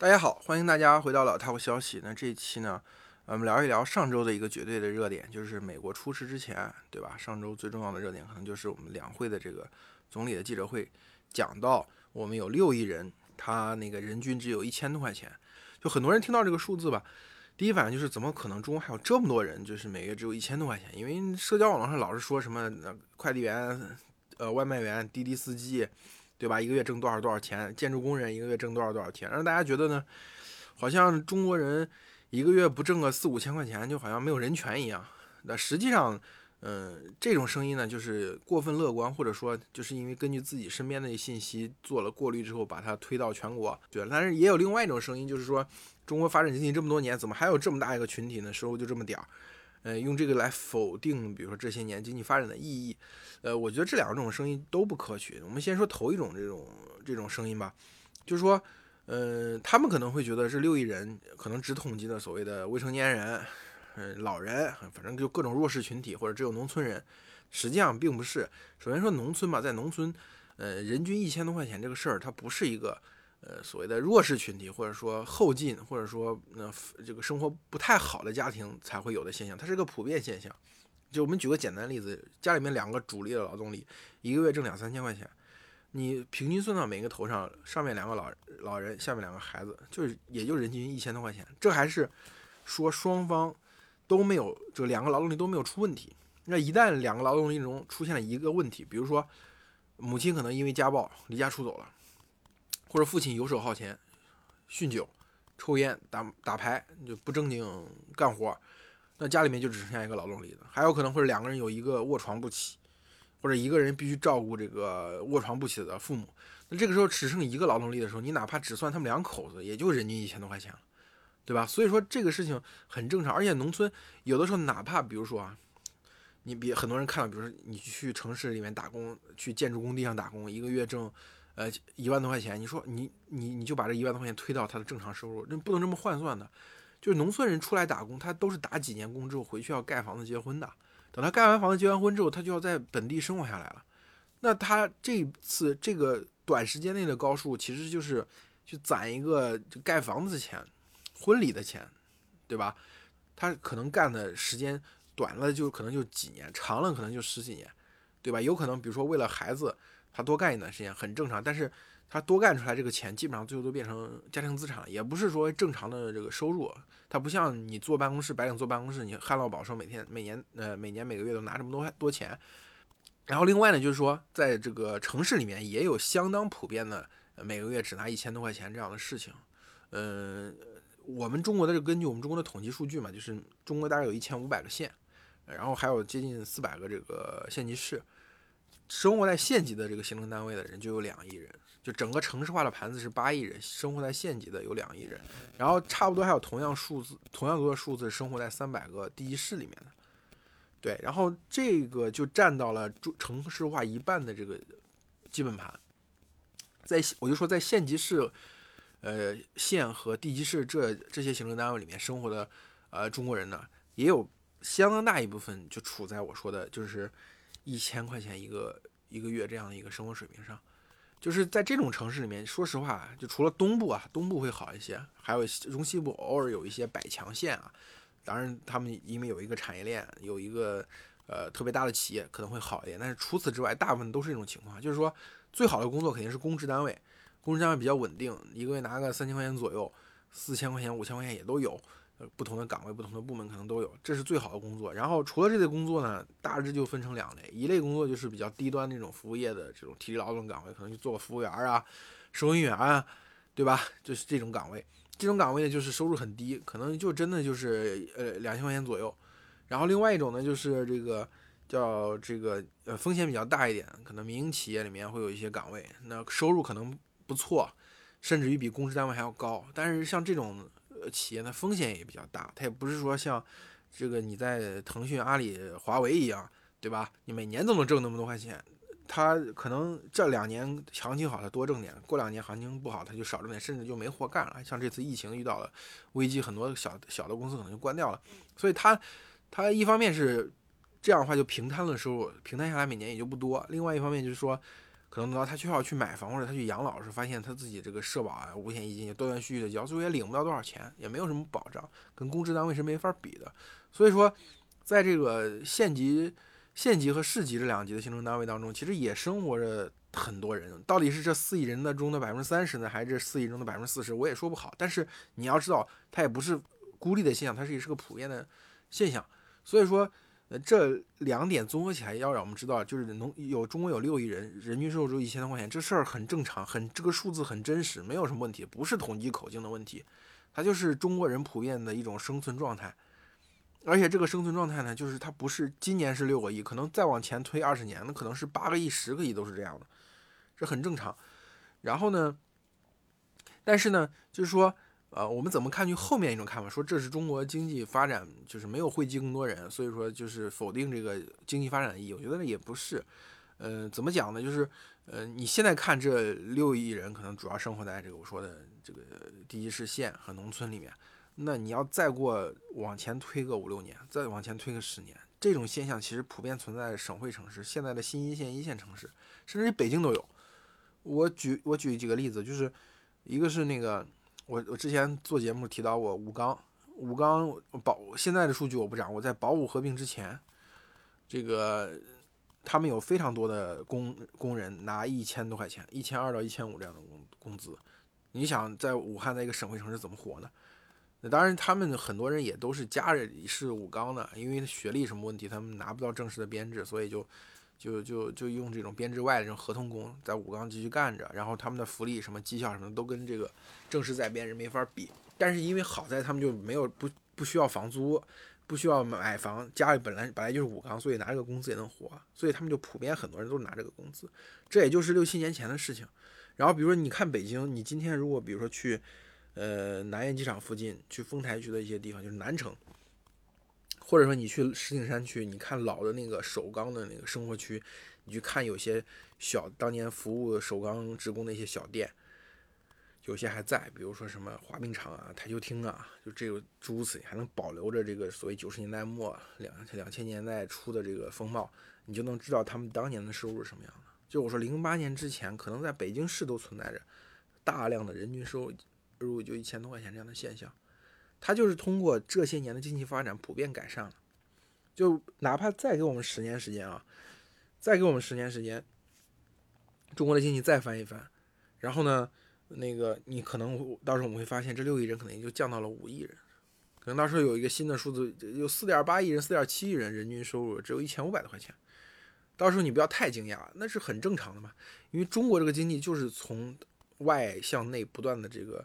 大家好，欢迎大家回到老太婆消息。那这一期呢，我们聊一聊上周的一个绝对的热点，就是美国出事之前，对吧？上周最重要的热点可能就是我们两会的这个总理的记者会，讲到我们有六亿人，他那个人均只有一千多块钱，就很多人听到这个数字吧，第一反应就是怎么可能中国还有这么多人，就是每月只有一千多块钱？因为社交网络上老是说什么快递员、呃外卖员、滴滴司机。对吧？一个月挣多少多少钱？建筑工人一个月挣多少多少钱？让大家觉得呢，好像中国人一个月不挣个四五千块钱，就好像没有人权一样。那实际上，嗯，这种声音呢，就是过分乐观，或者说就是因为根据自己身边的信息做了过滤之后，把它推到全国。对，但是也有另外一种声音，就是说中国发展经济这么多年，怎么还有这么大一个群体呢？收入就这么点儿？呃，用这个来否定，比如说这些年经济发展的意义，呃，我觉得这两种声音都不可取。我们先说头一种这种这种声音吧，就是说，呃，他们可能会觉得这六亿人可能只统计的所谓的未成年人，嗯，老人，反正就各种弱势群体或者只有农村人，实际上并不是。首先说农村吧，在农村，呃，人均一千多块钱这个事儿，它不是一个。呃，所谓的弱势群体，或者说后进，或者说那这个生活不太好的家庭才会有的现象，它是个普遍现象。就我们举个简单例子，家里面两个主力的劳动力，一个月挣两三千块钱，你平均算到每个头上，上面两个老老人，下面两个孩子，就是也就人均一千多块钱。这还是说双方都没有，这两个劳动力都没有出问题。那一旦两个劳动力中出现了一个问题，比如说母亲可能因为家暴离家出走了。或者父亲游手好闲，酗酒、抽烟、打打牌，就不正经干活，那家里面就只剩下一个劳动力的。还有可能会两个人有一个卧床不起，或者一个人必须照顾这个卧床不起的父母。那这个时候只剩一个劳动力的时候，你哪怕只算他们两口子，也就人均一千多块钱了，对吧？所以说这个事情很正常。而且农村有的时候，哪怕比如说啊，你比很多人看到，比如说你去城市里面打工，去建筑工地上打工，一个月挣。呃，一万多块钱，你说你你你就把这一万多块钱推到他的正常收入，那不能这么换算的。就是农村人出来打工，他都是打几年工之后回去要盖房子结婚的。等他盖完房子结完婚之后，他就要在本地生活下来了。那他这次这个短时间内的高数，其实就是去攒一个盖房子的钱、婚礼的钱，对吧？他可能干的时间短了就可能就几年，长了可能就十几年，对吧？有可能比如说为了孩子。他多干一段时间很正常，但是他多干出来这个钱，基本上最后都变成家庭资产，也不是说正常的这个收入。他不像你坐办公室，白领坐办公室，你旱涝保收，每天每年呃每年每个月都拿这么多多钱。然后另外呢，就是说在这个城市里面也有相当普遍的每个月只拿一千多块钱这样的事情。嗯，我们中国的这根据我们中国的统计数据嘛，就是中国大概有一千五百个县，然后还有接近四百个这个县级市。生活在县级的这个行政单位的人就有两亿人，就整个城市化的盘子是八亿人，生活在县级的有两亿人，然后差不多还有同样数字、同样多的数字生活在三百个地级市里面的，对，然后这个就占到了城市化一半的这个基本盘，在我就说在县级市、呃县和地级市这这些行政单位里面生活的呃中国人呢，也有相当大一部分就处在我说的就是。一千块钱一个一个月这样的一个生活水平上，就是在这种城市里面，说实话，就除了东部啊，东部会好一些，还有中西部偶尔有一些百强县啊，当然他们因为有一个产业链，有一个呃特别大的企业可能会好一点，但是除此之外，大部分都是这种情况，就是说最好的工作肯定是公职单位，公职单位比较稳定，一个月拿个三千块钱左右，四千块钱、五千块钱也都有。呃，不同的岗位、不同的部门可能都有，这是最好的工作。然后除了这类工作呢，大致就分成两类，一类工作就是比较低端那种服务业的这种体力劳动岗位，可能就做个服务员啊、收银员啊，对吧？就是这种岗位。这种岗位呢，就是收入很低，可能就真的就是呃两千块钱左右。然后另外一种呢，就是这个叫这个呃风险比较大一点，可能民营企业里面会有一些岗位，那收入可能不错，甚至于比公职单位还要高。但是像这种。呃，企业的风险也比较大，它也不是说像这个你在腾讯、阿里、华为一样，对吧？你每年都能挣那么多块钱，它可能这两年行情好，它多挣点；过两年行情不好，它就少挣点，甚至就没活干了。像这次疫情遇到了危机，很多小小的公司可能就关掉了。所以它它一方面是这样的话就平摊了收入，平摊下来每年也就不多；另外一方面就是说，可能等到他需要去买房或者他去养老时，发现他自己这个社保啊五险一金也断断续续的交，最后也领不到多少钱，也没有什么保障，跟公职单位是没法比的。所以说，在这个县级、县级和市级这两级的行政单位当中，其实也生活着很多人。到底是这四亿人的中的百分之三十呢，还是这四亿中的百分之四十？我也说不好。但是你要知道，它也不是孤立的现象，它是也是个普遍的现象。所以说。呃，这两点综合起来，要让我们知道，就是农有中国有六亿人，人均收入只有一千多块钱，这事儿很正常，很这个数字很真实，没有什么问题，不是统计口径的问题，它就是中国人普遍的一种生存状态。而且这个生存状态呢，就是它不是今年是六个亿，可能再往前推二十年，那可能是八个亿、十个亿都是这样的，这很正常。然后呢，但是呢，就是说。呃，我们怎么看去后面一种看法，说这是中国经济发展就是没有惠及更多人，所以说就是否定这个经济发展的意义。我觉得也不是，呃，怎么讲呢？就是呃，你现在看这六亿人可能主要生活在这个我说的这个地级市县和农村里面，那你要再过往前推个五六年，再往前推个十年，这种现象其实普遍存在省会城市，现在的新一线、一线城市，甚至于北京都有。我举我举几个例子，就是一个是那个。我我之前做节目提到过武钢，武钢保现在的数据我不掌握，在保武合并之前，这个他们有非常多的工工人拿一千多块钱，一千二到一千五这样的工工资。你想在武汉的一个省会城市怎么活呢？那当然，他们很多人也都是家里是武钢的，因为学历什么问题，他们拿不到正式的编制，所以就。就就就用这种编制外的这种合同工在武钢继续干着，然后他们的福利什么绩效什么都跟这个正式在编人没法比。但是因为好在他们就没有不不需要房租，不需要买房，家里本来本来就是武钢，所以拿这个工资也能活，所以他们就普遍很多人都拿这个工资。这也就是六七年前的事情。然后比如说你看北京，你今天如果比如说去呃南苑机场附近，去丰台区的一些地方，就是南城。或者说你去石景山区，你看老的那个首钢的那个生活区，你去看有些小当年服务首钢职工的一些小店，有些还在，比如说什么滑冰场啊、台球厅啊，就这个诸如此，还能保留着这个所谓九十年代末两两千年代初的这个风貌，你就能知道他们当年的收入是什么样的。就我说零八年之前，可能在北京市都存在着大量的人均收入就一千多块钱这样的现象。它就是通过这些年的经济发展普遍改善了，就哪怕再给我们十年时间啊，再给我们十年时间，中国的经济再翻一翻，然后呢，那个你可能到时候我们会发现，这六亿人可能也就降到了五亿人，可能到时候有一个新的数字，有四点八亿人、四点七亿人人均收入只有一千五百多块钱，到时候你不要太惊讶，那是很正常的嘛，因为中国这个经济就是从外向内不断的这个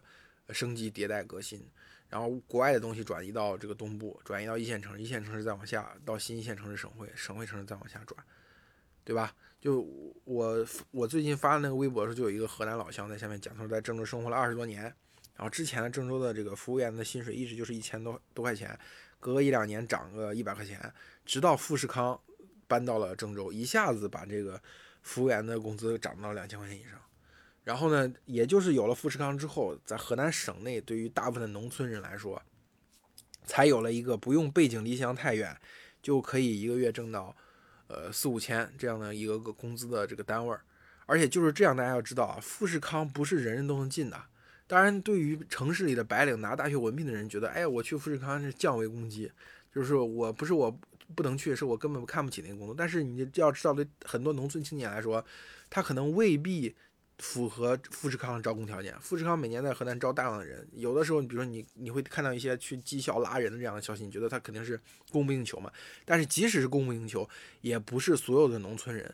升级迭代革新。然后国外的东西转移到这个东部，转移到一线城市，一线城市再往下到新一线城市、省会，省会城市再往下转，对吧？就我我最近发的那个微博的时候，就有一个河南老乡在下面讲，他说在郑州生活了二十多年，然后之前郑州的这个服务员的薪水一直就是一千多多块钱，隔个一两年涨个一百块钱，直到富士康搬到了郑州，一下子把这个服务员的工资涨到两千块钱以上。然后呢，也就是有了富士康之后，在河南省内，对于大部分的农村人来说，才有了一个不用背井离乡太远，就可以一个月挣到，呃四五千这样的一个个工资的这个单位儿。而且就是这样，大家要知道啊，富士康不是人人都能进的。当然，对于城市里的白领拿大学文凭的人，觉得，哎，我去富士康是降维攻击，就是我不是我不能去，是我根本看不起那个工作。但是你要知道，对很多农村青年来说，他可能未必。符合富士康的招工条件，富士康每年在河南招大量的人，有的时候，你比如说你你会看到一些去绩效拉人的这样的消息，你觉得他肯定是供不应求嘛？但是即使是供不应求，也不是所有的农村人、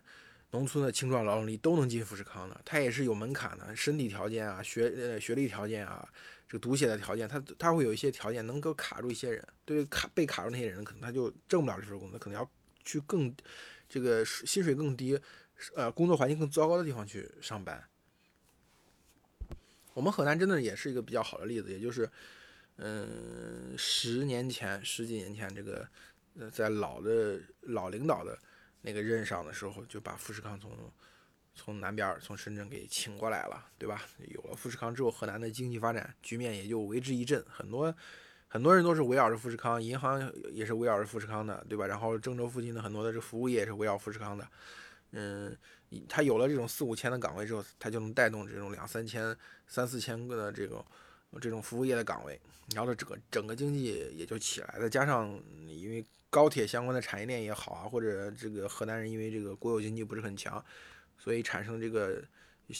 农村的青壮劳动力都能进富士康的，他也是有门槛的，身体条件啊、学呃学历条件啊、这个读写的条件，他他会有一些条件能够卡住一些人，对于卡被卡住那些人，可能他就挣不了这份工资，可能要去更这个薪水更低、呃工作环境更糟糕的地方去上班。我们河南真的也是一个比较好的例子，也就是，嗯，十年前、十几年前，这个呃，在老的老领导的那个任上的时候，就把富士康从从南边从深圳给请过来了，对吧？有了富士康之后，河南的经济发展局面也就为之一振，很多很多人都是围绕着富士康，银行也是围绕着富士康的，对吧？然后郑州附近的很多的这服务业也是围绕富士康的，嗯，它有了这种四五千的岗位之后，它就能带动这种两三千、三四千个的这种这种服务业的岗位，然后整个整个经济也就起来。再加上因为高铁相关的产业链也好啊，或者这个河南人因为这个国有经济不是很强，所以产生这个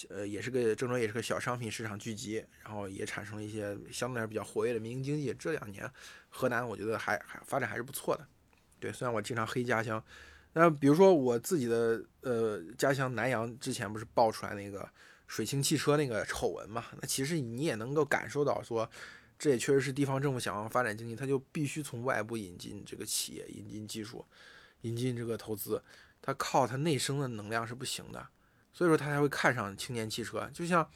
呃也是个郑州也是个小商品市场聚集，然后也产生了一些相对来说比较活跃的民营经济。这两年河南我觉得还还发展还是不错的。对，虽然我经常黑家乡。那比如说我自己的呃家乡南阳之前不是爆出来那个水清汽车那个丑闻嘛？那其实你也能够感受到说，这也确实是地方政府想要发展经济，他就必须从外部引进这个企业、引进技术、引进这个投资，他靠他内生的能量是不行的，所以说他才会看上青年汽车。就像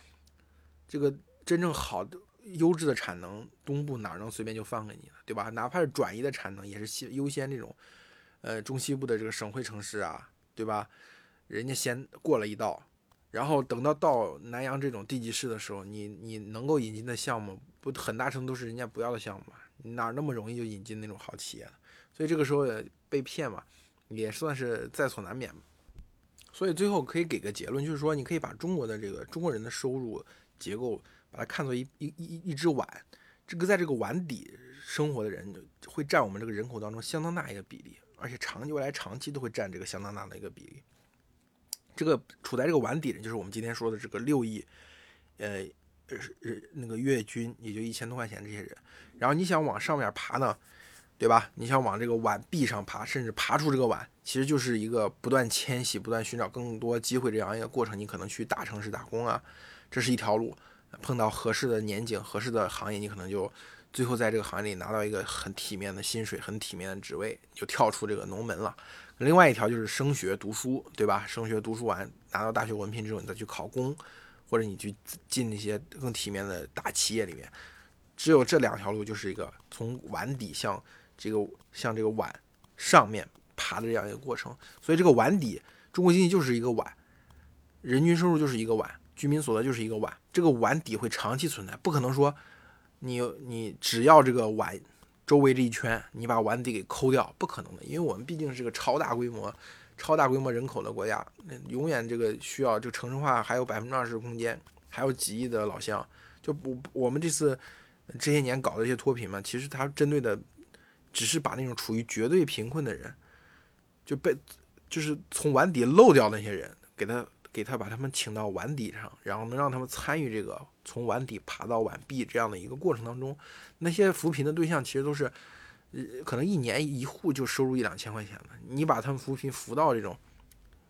这个真正好的优质的产能，东部哪能随便就放给你了，对吧？哪怕是转移的产能，也是先优先这种。呃，中西部的这个省会城市啊，对吧？人家先过了一道，然后等到到南阳这种地级市的时候，你你能够引进的项目，不很大程度是人家不要的项目嘛？哪那么容易就引进那种好企业所以这个时候被骗嘛，也算是在所难免。所以最后可以给个结论，就是说，你可以把中国的这个中国人的收入结构，把它看作一一一一只碗，这个在这个碗底生活的人，会占我们这个人口当中相当大一个比例。而且长期未来长期都会占这个相当大的一个比例。这个处在这个碗底的，就是我们今天说的这个六亿，呃，是那个月均也就一千多块钱这些人。然后你想往上面爬呢，对吧？你想往这个碗壁上爬，甚至爬出这个碗，其实就是一个不断迁徙、不断寻找更多机会这样一个过程。你可能去大城市打工啊，这是一条路。碰到合适的年景、合适的行业，你可能就。最后在这个行业里拿到一个很体面的薪水，很体面的职位，就跳出这个农门了。另外一条就是升学读书，对吧？升学读书完，拿到大学文凭之后，你再去考公，或者你去进那些更体面的大企业里面。只有这两条路，就是一个从碗底向这个向这个碗上面爬的这样一个过程。所以这个碗底，中国经济就是一个碗，人均收入就是一个碗，居民所得就是一个碗。这个碗底会长期存在，不可能说。你你只要这个碗周围这一圈，你把碗底给抠掉，不可能的，因为我们毕竟是个超大规模、超大规模人口的国家，那永远这个需要就城市化还有百分之二十空间，还有几亿的老乡，就不我们这次这些年搞的一些脱贫嘛，其实它针对的只是把那种处于绝对贫困的人，就被就是从碗底漏掉那些人，给他。给他把他们请到碗底上，然后能让他们参与这个从碗底爬到碗壁这样的一个过程当中。那些扶贫的对象其实都是，呃，可能一年一户就收入一两千块钱的。你把他们扶贫扶到这种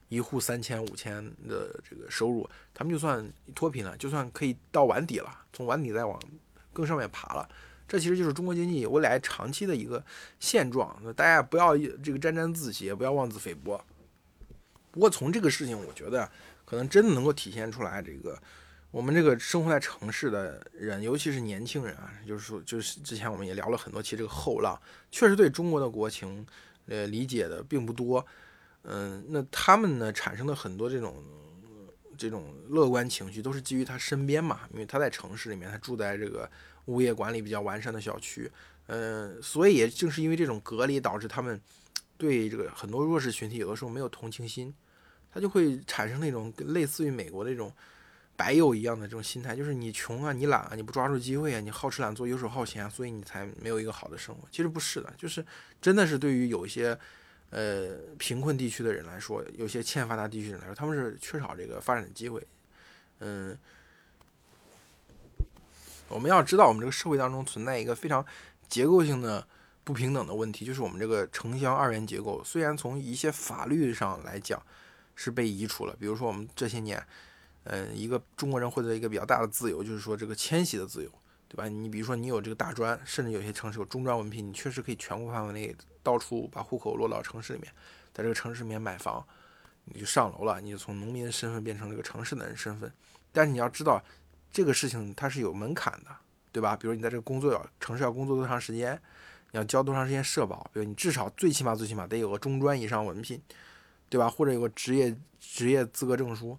一户三千五千的这个收入，他们就算脱贫了，就算可以到碗底了，从碗底再往更上面爬了。这其实就是中国经济未来长期的一个现状。那大家不要这个沾沾自喜，也不要妄自菲薄。不过从这个事情，我觉得。可能真的能够体现出来，这个我们这个生活在城市的人，尤其是年轻人啊，就是说，就是之前我们也聊了很多期这个后浪，确实对中国的国情，呃，理解的并不多。嗯，那他们呢产生的很多这种这种乐观情绪，都是基于他身边嘛，因为他在城市里面，他住在这个物业管理比较完善的小区，嗯，所以也正是因为这种隔离，导致他们对这个很多弱势群体，有的时候没有同情心。他就会产生那种类似于美国的那种白幼一样的这种心态，就是你穷啊，你懒啊，你不抓住机会啊，你好吃懒做、游手好闲，所以你才没有一个好的生活。其实不是的，就是真的是对于有一些呃贫困地区的人来说，有些欠发达地区人来说，他们是缺少这个发展的机会。嗯，我们要知道，我们这个社会当中存在一个非常结构性的不平等的问题，就是我们这个城乡二元结构，虽然从一些法律上来讲。是被移除了，比如说我们这些年，嗯，一个中国人获得一个比较大的自由，就是说这个迁徙的自由，对吧？你比如说你有这个大专，甚至有些城市有中专文凭，你确实可以全国范围内到处把户口落到城市里面，在这个城市里面买房，你就上楼了，你就从农民的身份变成这个城市的人身份。但是你要知道，这个事情它是有门槛的，对吧？比如你在这个工作要城市要工作多长时间，你要交多长时间社保，比如你至少最起码最起码得有个中专以上文凭。对吧？或者有个职业职业资格证书，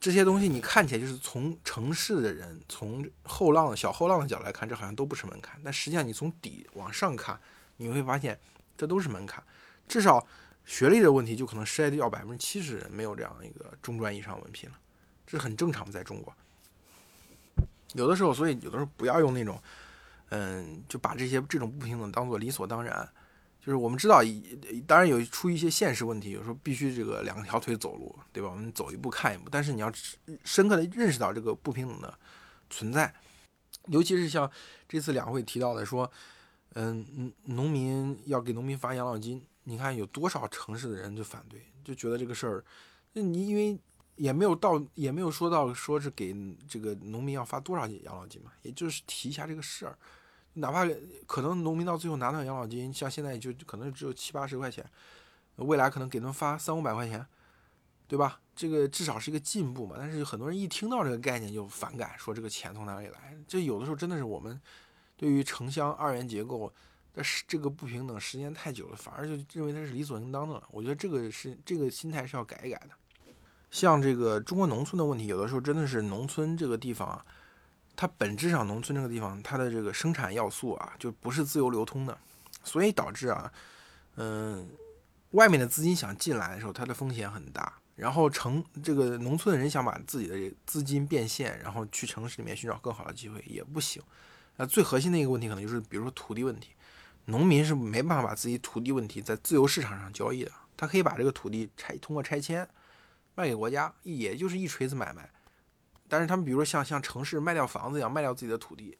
这些东西你看起来就是从城市的人，从后浪小后浪的角度来看，这好像都不是门槛。但实际上你从底往上看，你会发现这都是门槛。至少学历的问题，就可能筛掉百分之七十人没有这样一个中专以上文凭了，这很正常，在中国。有的时候，所以有的时候不要用那种，嗯，就把这些这种不平等当做理所当然。就是我们知道，当然有出一些现实问题，有时候必须这个两条腿走路，对吧？我们走一步看一步。但是你要深刻的认识到这个不平等的存在，尤其是像这次两会提到的说，嗯，农民要给农民发养老金，你看有多少城市的人就反对，就觉得这个事儿，那你因为也没有到，也没有说到说是给这个农民要发多少养老金嘛，也就是提一下这个事儿。哪怕可能农民到最后拿到养老金，像现在就可能只有七八十块钱，未来可能给他们发三五百块钱，对吧？这个至少是一个进步嘛。但是很多人一听到这个概念就反感，说这个钱从哪里来？这有的时候真的是我们对于城乡二元结构的这个不平等时间太久了，反而就认为它是理所应当的了。我觉得这个是这个心态是要改一改的。像这个中国农村的问题，有的时候真的是农村这个地方啊。它本质上，农村这个地方，它的这个生产要素啊，就不是自由流通的，所以导致啊，嗯，外面的资金想进来的时候，它的风险很大。然后城这个农村人想把自己的资金变现，然后去城市里面寻找更好的机会也不行。那最核心的一个问题，可能就是比如说土地问题，农民是没办法把自己土地问题在自由市场上交易的，他可以把这个土地拆通过拆迁卖给国家，也就是一锤子买卖。但是他们比如说像像城市卖掉房子一样卖掉自己的土地，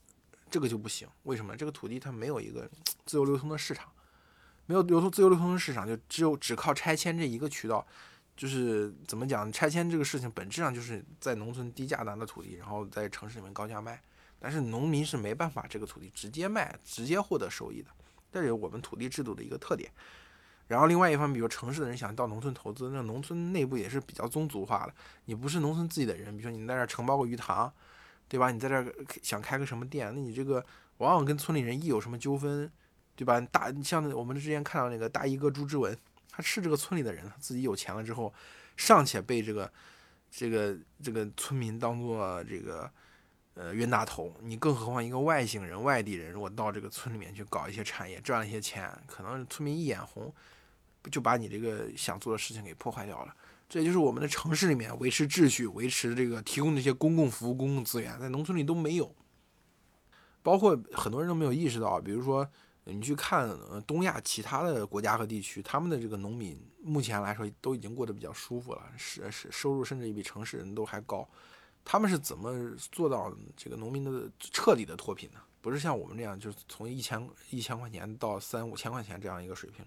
这个就不行。为什么？这个土地它没有一个自由流通的市场，没有流通自由流通的市场，就只有只靠拆迁这一个渠道。就是怎么讲？拆迁这个事情本质上就是在农村低价拿的土地，然后在城市里面高价卖。但是农民是没办法这个土地直接卖，直接获得收益的。这是我们土地制度的一个特点。然后另外一方面，比如城市的人想到农村投资，那农村内部也是比较宗族化的。你不是农村自己的人，比如说你在这儿承包个鱼塘，对吧？你在这儿想开个什么店，那你这个往往跟村里人一有什么纠纷，对吧？大像我们之前看到那个大衣哥朱之文，他是这个村里的人，自己有钱了之后，尚且被这个这个这个村民当做这个呃冤大头，你更何况一个外星人、外地人，如果到这个村里面去搞一些产业，赚了一些钱，可能村民一眼红。就把你这个想做的事情给破坏掉了。这也就是我们的城市里面维持秩序、维持这个提供这些公共服务、公共资源，在农村里都没有。包括很多人都没有意识到，比如说你去看东亚其他的国家和地区，他们的这个农民目前来说都已经过得比较舒服了，是是收入甚至比城市人都还高。他们是怎么做到这个农民的彻底的脱贫呢？不是像我们这样，就是从一千一千块钱到三五千块钱这样一个水平。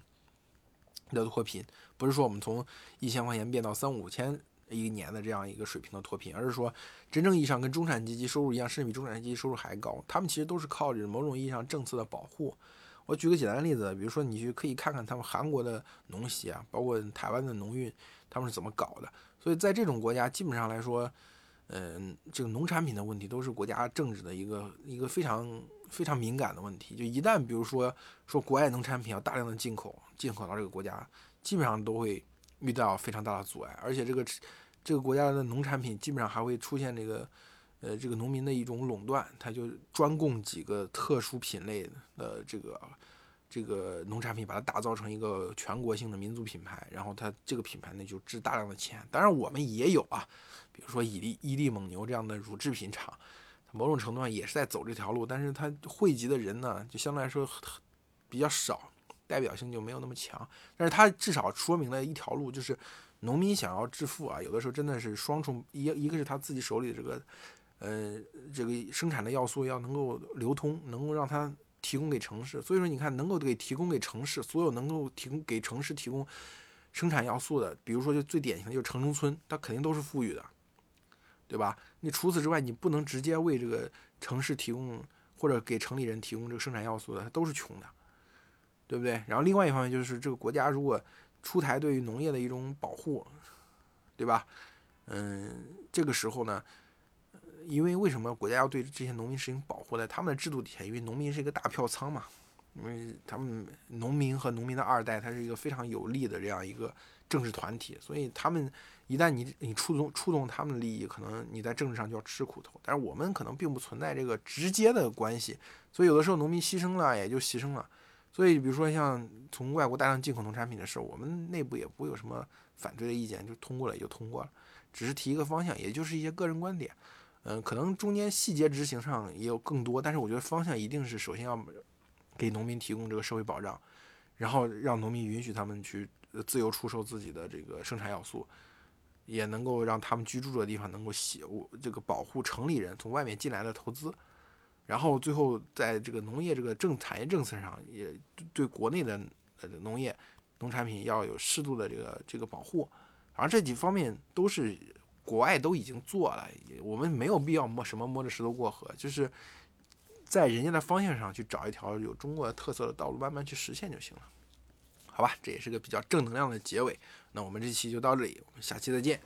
的脱贫不是说我们从一千块钱变到三五千一年的这样一个水平的脱贫，而是说真正意义上跟中产阶级收入一样，甚至比中产阶级收入还高。他们其实都是靠着某种意义上政策的保护。我举个简单的例子，比如说你去可以看看他们韩国的农协啊，包括台湾的农运，他们是怎么搞的。所以在这种国家，基本上来说，嗯，这个农产品的问题都是国家政治的一个一个非常。非常敏感的问题，就一旦比如说说国外农产品要大量的进口，进口到这个国家，基本上都会遇到非常大的阻碍，而且这个这个国家的农产品基本上还会出现这个呃这个农民的一种垄断，他就专供几个特殊品类的这个这个农产品，把它打造成一个全国性的民族品牌，然后它这个品牌呢就值大量的钱。当然我们也有啊，比如说伊利伊利蒙牛这样的乳制品厂。某种程度上也是在走这条路，但是它汇集的人呢，就相对来说比较少，代表性就没有那么强。但是它至少说明了一条路，就是农民想要致富啊，有的时候真的是双重一，一个是他自己手里这个，呃，这个生产的要素要能够流通，能够让他提供给城市。所以说，你看，能够给提供给城市，所有能够提供给城市提供生产要素的，比如说就最典型的就是城中村，它肯定都是富裕的。对吧？你除此之外，你不能直接为这个城市提供或者给城里人提供这个生产要素的，它都是穷的，对不对？然后另外一方面就是这个国家如果出台对于农业的一种保护，对吧？嗯，这个时候呢，因为为什么国家要对这些农民实行保护？在他们的制度底下，因为农民是一个大票仓嘛，因为他们农民和农民的二代，他是一个非常有利的这样一个政治团体，所以他们。一旦你你触动触动他们的利益，可能你在政治上就要吃苦头。但是我们可能并不存在这个直接的关系，所以有的时候农民牺牲了也就牺牲了。所以，比如说像从外国大量进口农产品的事，我们内部也不会有什么反对的意见，就通过了也就通过了，只是提一个方向，也就是一些个人观点。嗯，可能中间细节执行上也有更多，但是我觉得方向一定是首先要给农民提供这个社会保障，然后让农民允许他们去自由出售自己的这个生产要素，也能够让他们居住的地方能够协这个保护城里人从外面进来的投资，然后最后在这个农业这个政产业政策上也对国内的呃农业农产品要有适度的这个这个保护，而这几方面都是。国外都已经做了，我们没有必要摸什么摸着石头过河，就是在人家的方向上去找一条有中国特色的道路，慢慢去实现就行了，好吧？这也是个比较正能量的结尾。那我们这期就到这里，我们下期再见。